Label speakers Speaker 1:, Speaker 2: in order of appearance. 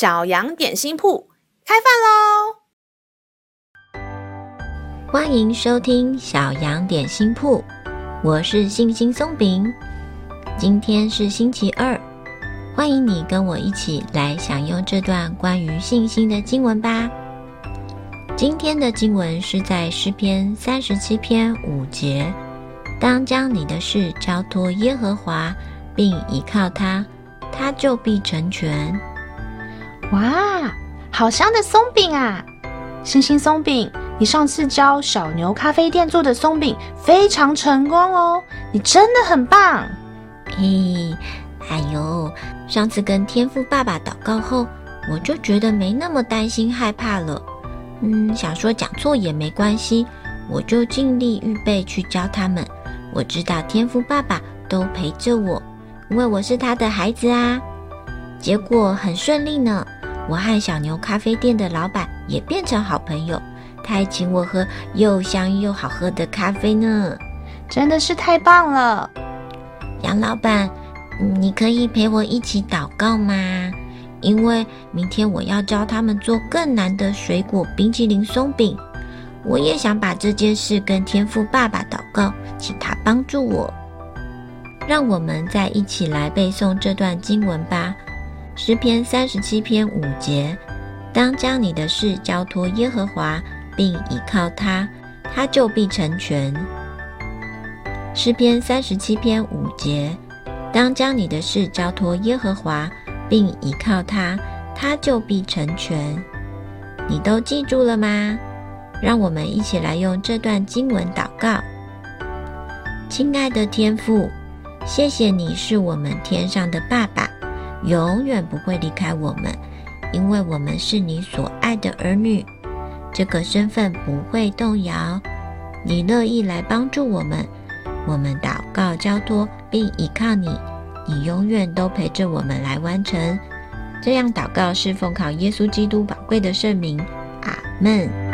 Speaker 1: 小羊点心铺开饭喽！
Speaker 2: 欢迎收听小羊点心铺，我是信心松饼。今天是星期二，欢迎你跟我一起来享用这段关于信心的经文吧。今天的经文是在诗篇三十七篇五节，当将你的事交托耶和华，并倚靠他，他就必成全。
Speaker 3: 哇，好香的松饼啊！星星松饼。你上次教小牛咖啡店做的松饼非常成功哦，你真的很棒。
Speaker 2: 嘿，哎呦，上次跟天父爸爸祷告后，我就觉得没那么担心害怕了。嗯，想说讲错也没关系，我就尽力预备去教他们。我知道天父爸爸都陪着我，因为我是他的孩子啊。结果很顺利呢，我和小牛咖啡店的老板也变成好朋友。他还请我喝又香又好喝的咖啡呢，
Speaker 3: 真的是太棒了！
Speaker 2: 杨老板，你可以陪我一起祷告吗？因为明天我要教他们做更难的水果冰淇淋松饼，我也想把这件事跟天赋爸爸祷告，请他帮助我。让我们再一起来背诵这段经文吧，《诗篇》三十七篇五节：当将你的事交托耶和华。并倚靠他，他就必成全。诗篇三十七篇五节：当将你的事交托耶和华，并倚靠他，他就必成全。你都记住了吗？让我们一起来用这段经文祷告。亲爱的天父，谢谢你是我们天上的爸爸，永远不会离开我们，因为我们是你所爱的儿女。这个身份不会动摇，你乐意来帮助我们，我们祷告交托并依靠你，你永远都陪着我们来完成。这样祷告是奉靠耶稣基督宝贵的圣名，阿门。